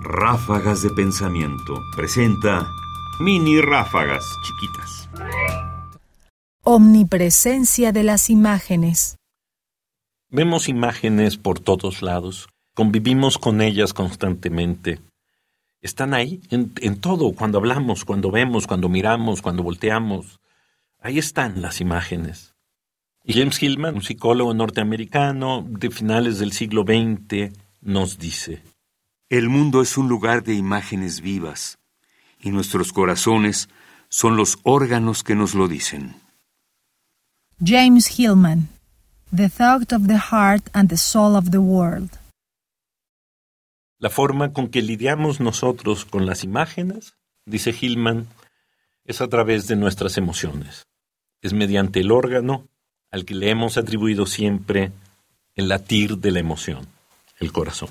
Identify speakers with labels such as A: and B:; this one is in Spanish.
A: Ráfagas de Pensamiento presenta mini ráfagas chiquitas.
B: Omnipresencia de las imágenes.
C: Vemos imágenes por todos lados, convivimos con ellas constantemente. Están ahí, en, en, todo, cuando hablamos, cuando vemos, cuando miramos, cuando volteamos. Ahí están las imágenes. Y James Hillman, un psicólogo norteamericano de finales del siglo XX, nos dice,
A: El mundo es un lugar de imágenes vivas, y nuestros corazones son los órganos que nos lo dicen.
B: James Hillman, The Thought of the Heart and the Soul of the World.
C: La forma con que lidiamos nosotros con las imágenes, dice Hillman, es a través de nuestras emociones. Es mediante el órgano al que le hemos atribuido siempre el latir de la emoción, el corazón.